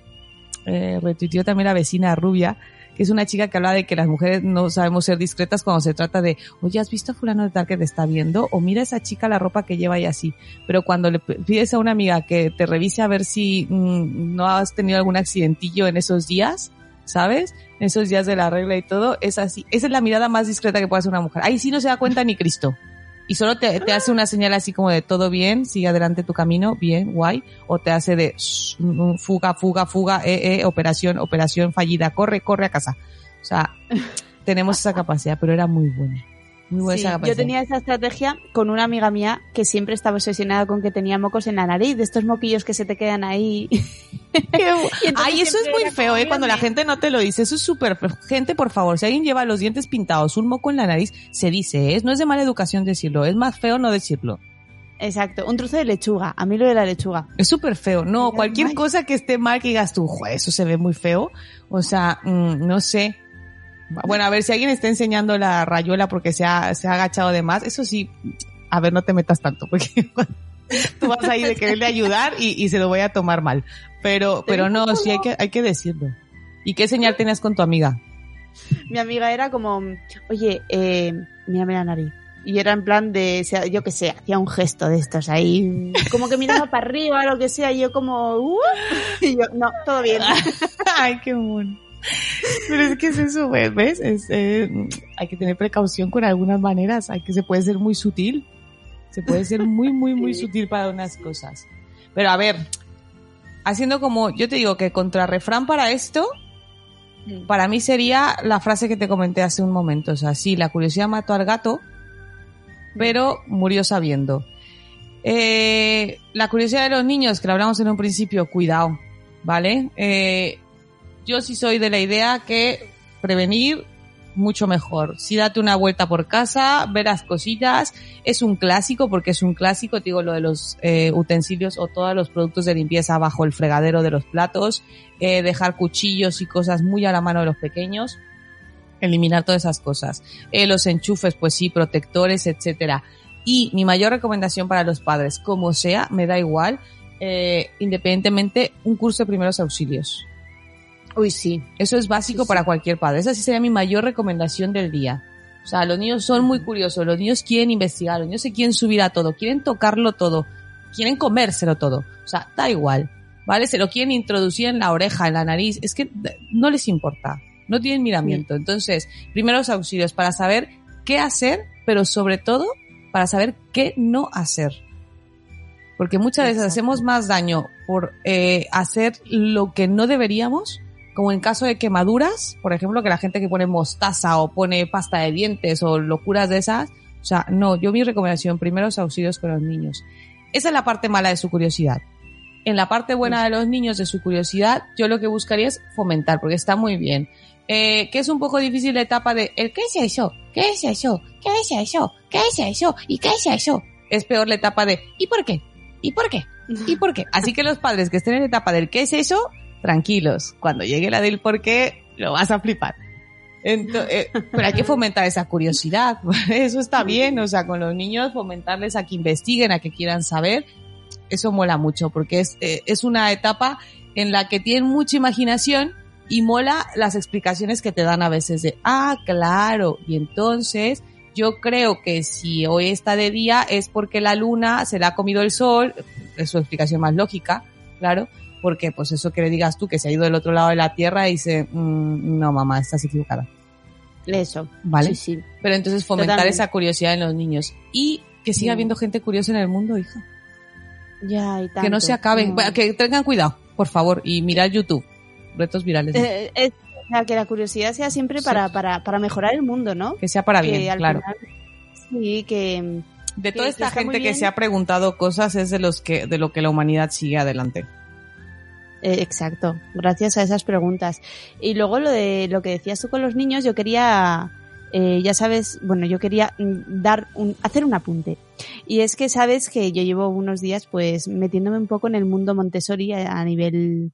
eh, también la vecina rubia, que es una chica que habla de que las mujeres no sabemos ser discretas cuando se trata de, oye, ¿has visto a fulano de tal que te está viendo? O mira esa chica la ropa que lleva y así. Pero cuando le pides a una amiga que te revise a ver si mm, no has tenido algún accidentillo en esos días, ¿sabes? En esos días de la regla y todo, es así. Esa es la mirada más discreta que puede hacer una mujer. Ahí sí no se da cuenta ni Cristo. Y solo te, te hace una señal así como de todo bien, sigue adelante tu camino, bien, guay. O te hace de shh, fuga, fuga, fuga, eh, eh, operación, operación fallida, corre, corre a casa. O sea, tenemos esa capacidad, pero era muy buena. Muy buena Sí, esa yo tenía esa estrategia con una amiga mía que siempre estaba obsesionada con que tenía mocos en la nariz, de estos moquillos que se te quedan ahí. Ay, eso es muy feo, ¿eh? Cuando la gente no te lo dice. Eso es súper feo. Gente, por favor, si alguien lleva los dientes pintados, un moco en la nariz, se dice, ¿eh? No es de mala educación decirlo. Es más feo no decirlo. Exacto, un trozo de lechuga. A mí lo de la lechuga. Es súper feo. No, cualquier cosa que esté mal que digas tú, "Jue, eso se ve muy feo. O sea, mm, no sé. Bueno, a ver, si alguien está enseñando la rayuela porque se ha, se ha agachado de más, eso sí, a ver, no te metas tanto, porque tú vas ahí de quererle ayudar y, y se lo voy a tomar mal. Pero, pero no, sí hay que, hay que decirlo. ¿Y qué señal tenías con tu amiga? Mi amiga era como, oye, eh, mírame la nariz. Y era en plan de, o yo qué sé, hacía un gesto de estos ahí, como que miraba para arriba, lo que sea, y yo como, "Uh", y yo, no, todo bien. Ay, qué mono. Pero es que es eso, ¿ves? Es, eh, hay que tener precaución con algunas maneras. Hay que se puede ser muy sutil. Se puede ser muy, muy, muy sutil para unas cosas. Pero a ver, haciendo como, yo te digo que contrarrefrán para esto, para mí sería la frase que te comenté hace un momento. O sea, sí, la curiosidad mató al gato, pero murió sabiendo. Eh, la curiosidad de los niños, que lo hablamos en un principio, cuidado, ¿vale? Eh, yo sí soy de la idea que prevenir mucho mejor. Sí, date una vuelta por casa, verás cosillas. Es un clásico, porque es un clásico, te digo, lo de los eh, utensilios o todos los productos de limpieza bajo el fregadero de los platos, eh, dejar cuchillos y cosas muy a la mano de los pequeños, eliminar todas esas cosas. Eh, los enchufes, pues sí, protectores, etcétera. Y mi mayor recomendación para los padres, como sea, me da igual, eh, independientemente, un curso de primeros auxilios. Uy, sí. Eso es básico Sí, sí. para cualquier padre. Esa sí sería mi mayor recomendación del día. O sea, los niños son muy curiosos, los niños quieren investigar, los niños se quieren subir a todo, quieren tocarlo todo, quieren comérselo todo. O sea, da igual, ¿vale? Se lo quieren introducir en la oreja, en la nariz, es que no les importa, no tienen miramiento. Entonces, primeros auxilios para saber qué hacer, pero sobre todo para saber qué no hacer. Porque muchas veces hacemos más daño por eh, hacer lo que no deberíamos, como en caso de quemaduras, por ejemplo, que la gente que pone mostaza o pone pasta de dientes o locuras de esas. O sea, no, yo mi recomendación, primeros auxilios con los niños. Esa es la parte mala de su curiosidad. En la parte buena de los niños, de su curiosidad, yo lo que buscaría es fomentar, porque está muy bien. Eh, que es un poco difícil la etapa de el qué es eso, qué es eso, qué es eso, qué es eso y qué es eso. Es peor la etapa de ¿y por qué? ¿y por qué? ¿y por qué? Así que los padres que estén en la etapa del qué es eso, tranquilos. Cuando llegue la del por qué, lo vas a flipar. Ento- eh, pero hay que fomentar esa curiosidad. Eso está bien, o sea, con los niños fomentarles a que investiguen, a que quieran saber. Eso mola mucho porque es, eh, es una etapa en la que tienen mucha imaginación y mola las explicaciones que te dan a veces de, ah, claro, y entonces yo creo que si hoy está de día es porque la luna se la ha comido el sol, es su explicación más lógica, claro, porque pues eso que le digas tú que se ha ido del otro lado de la Tierra y dice, "Mm, no mamá, estás equivocada, Eso. ¿vale? Sí, sí. Pero entonces fomentar Totalmente. esa curiosidad en los niños y que siga Mm. habiendo gente curiosa en el mundo, hija. Ya, y tanto. Que no se acabe, Mm. Que tengan cuidado, por favor, y mirad YouTube, retos virales, Eh, es- o sea, que la curiosidad sea siempre Sí. para, para, para mejorar el mundo, ¿no? que sea para que bien, claro. final- sí, que... De toda que esta gente que se ha preguntado cosas es de los que de lo que la humanidad sigue adelante. Eh, exacto, gracias a esas preguntas. Y luego lo de lo que decías tú con los niños, yo quería, eh, ya sabes, bueno, yo quería mm, dar un, hacer un apunte. Y es que sabes que yo llevo unos días pues metiéndome un poco en el mundo Montessori a, a nivel,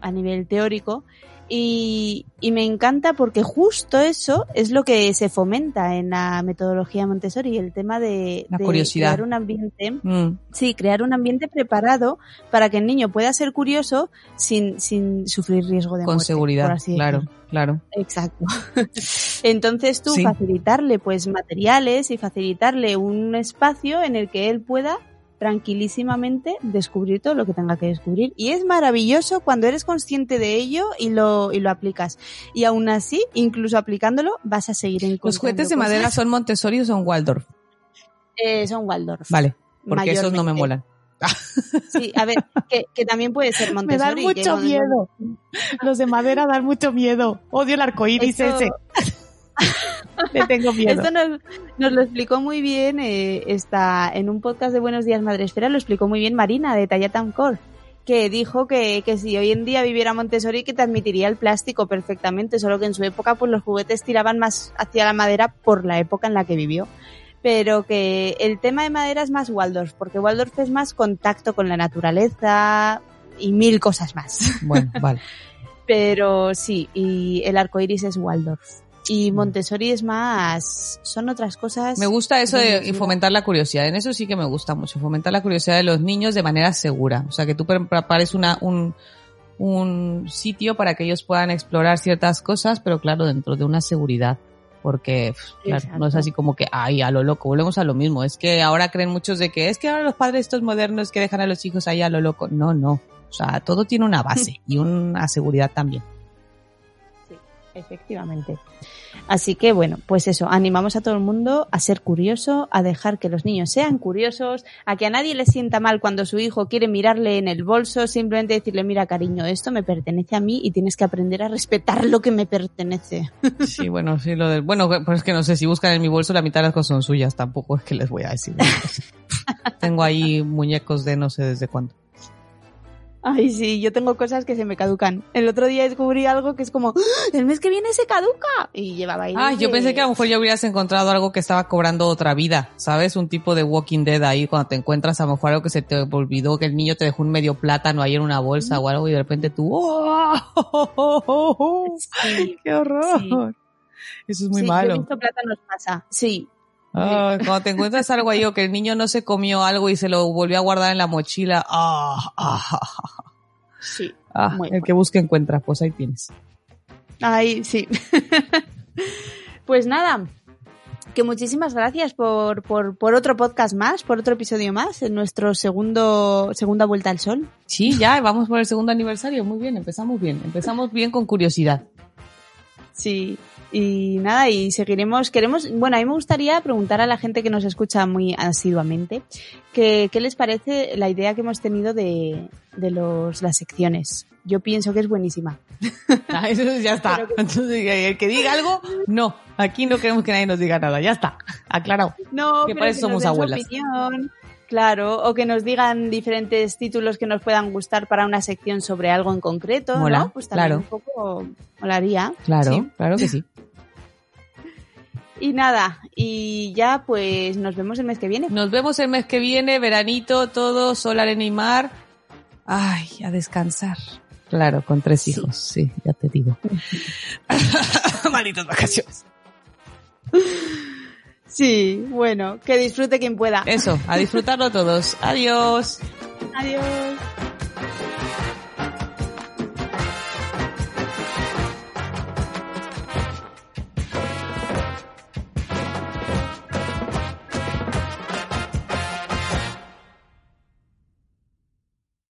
a nivel teórico. Y, y me encanta porque justo eso es lo que se fomenta en la metodología Montessori, el tema de, La de curiosidad. crear un ambiente Mm, Sí, crear un ambiente preparado para que el niño pueda ser curioso sin, sin sufrir riesgo de con muerte, seguridad, por así claro, claro. Exacto. Entonces tú Sí. facilitarle pues materiales y facilitarle un espacio en el que él pueda tranquilísimamente descubrir todo lo que tenga que descubrir. Y es maravilloso cuando eres consciente de ello y lo, y lo aplicas. Y aún así, incluso aplicándolo, vas a seguir encontrando ¿Los juguetes de cosas. madera son Montessori o son Waldorf? Eh, son Waldorf. Vale, porque esos no me molan. Sí, a ver, que, que también puede ser Me Montessori. dan que mucho miedo. Los de madera dan mucho miedo. Odio el arcoíris Esto- ese. Tengo miedo. Esto nos, nos lo explicó muy bien, eh, está en un podcast de Buenos Días Madre Esfera, lo explicó muy bien Marina de Tallatam Core, que dijo que, que si hoy en día viviera Montessori que te admitiría el plástico perfectamente, solo que en su época pues los juguetes tiraban más hacia la madera por la época en la que vivió. Pero que el tema de madera es más Waldorf, porque Waldorf es más contacto con la naturaleza y mil cosas más. Bueno, vale. Pero sí, y el arco iris es Waldorf. Y Montessori es más. Son otras cosas. Me gusta eso de fomentar la curiosidad. En eso sí que me gusta mucho. Fomentar la curiosidad de los niños de manera segura. O sea, que tú pre- prepares una, un, un sitio para que ellos puedan explorar ciertas cosas, pero claro, dentro de una seguridad. Porque, claro, no es así como que, ay, a lo loco, volvemos a lo mismo. Es que ahora creen muchos de que es que ahora los padres estos modernos que dejan a los hijos ahí a lo loco. No, no. O sea, todo tiene una base y una seguridad también. Efectivamente. Así que bueno, pues eso, animamos a todo el mundo a ser curioso, a dejar que los niños sean curiosos, a que a nadie le sienta mal cuando su hijo quiere mirarle en el bolso, simplemente decirle, mira cariño, esto me pertenece a mí y tienes que aprender a respetar lo que me pertenece. Sí, bueno, sí, lo del, bueno, pues es que no sé, si buscan en mi bolso la mitad de las cosas son suyas, tampoco es que les voy a decir. Tengo ahí muñecos de no sé desde cuándo. Ay, sí, yo tengo cosas que se me caducan. El otro día descubrí algo que es como, ¡Ah! el mes que viene se caduca. Y llevaba ahí. Ah, yo pensé que a lo mejor ya hubieras encontrado algo que estaba cobrando otra vida, ¿sabes? Un tipo de Walking Dead ahí cuando te encuentras a lo mejor algo que se te olvidó, que el niño te dejó un medio plátano ahí en una bolsa o algo y de repente tú, ¡oh! Sí. ¡Qué horror! Sí. Eso es muy Sí, Yo he malo. visto plátanos pasa. Sí. Ah, cuando te encuentras algo ahí o que el niño no se comió algo y se lo volvió a guardar en la mochila, ah, ah, ah, Sí. ah, Muy el que busca encuentra, pues ahí tienes. Ay, sí. pues nada, que muchísimas gracias por, por, por otro podcast más, por otro episodio más, en nuestro segundo, segunda vuelta al sol. Sí, ya, vamos por el segundo aniversario, muy bien, empezamos bien, empezamos bien con curiosidad. Sí, y nada, y seguiremos, queremos, bueno, a mí me gustaría preguntar a la gente que nos escucha muy asiduamente, que, ¿qué les parece la idea que hemos tenido de, de los, las secciones? Yo pienso que es buenísima. Ah, eso ya está. Que- Entonces, el que diga algo, no. Aquí no queremos que nadie nos diga nada. Ya está. Aclarado. No, Que para eso somos abuelas. opinión, claro, o que nos digan diferentes títulos que nos puedan gustar para una sección sobre algo en concreto, Mola, ¿no? Pues también claro. un poco molaría. Claro, sí. claro que sí. Y nada, y ya pues nos vemos el mes que viene. Nos vemos el mes que viene, veranito, todo, sol, arena y mar. Ay, a descansar. Claro, con tres Sí. hijos, sí, ya te digo. Malditas vacaciones. Sí, bueno, que disfrute quien pueda. Eso, a disfrutarlo todos. Adiós. Adiós.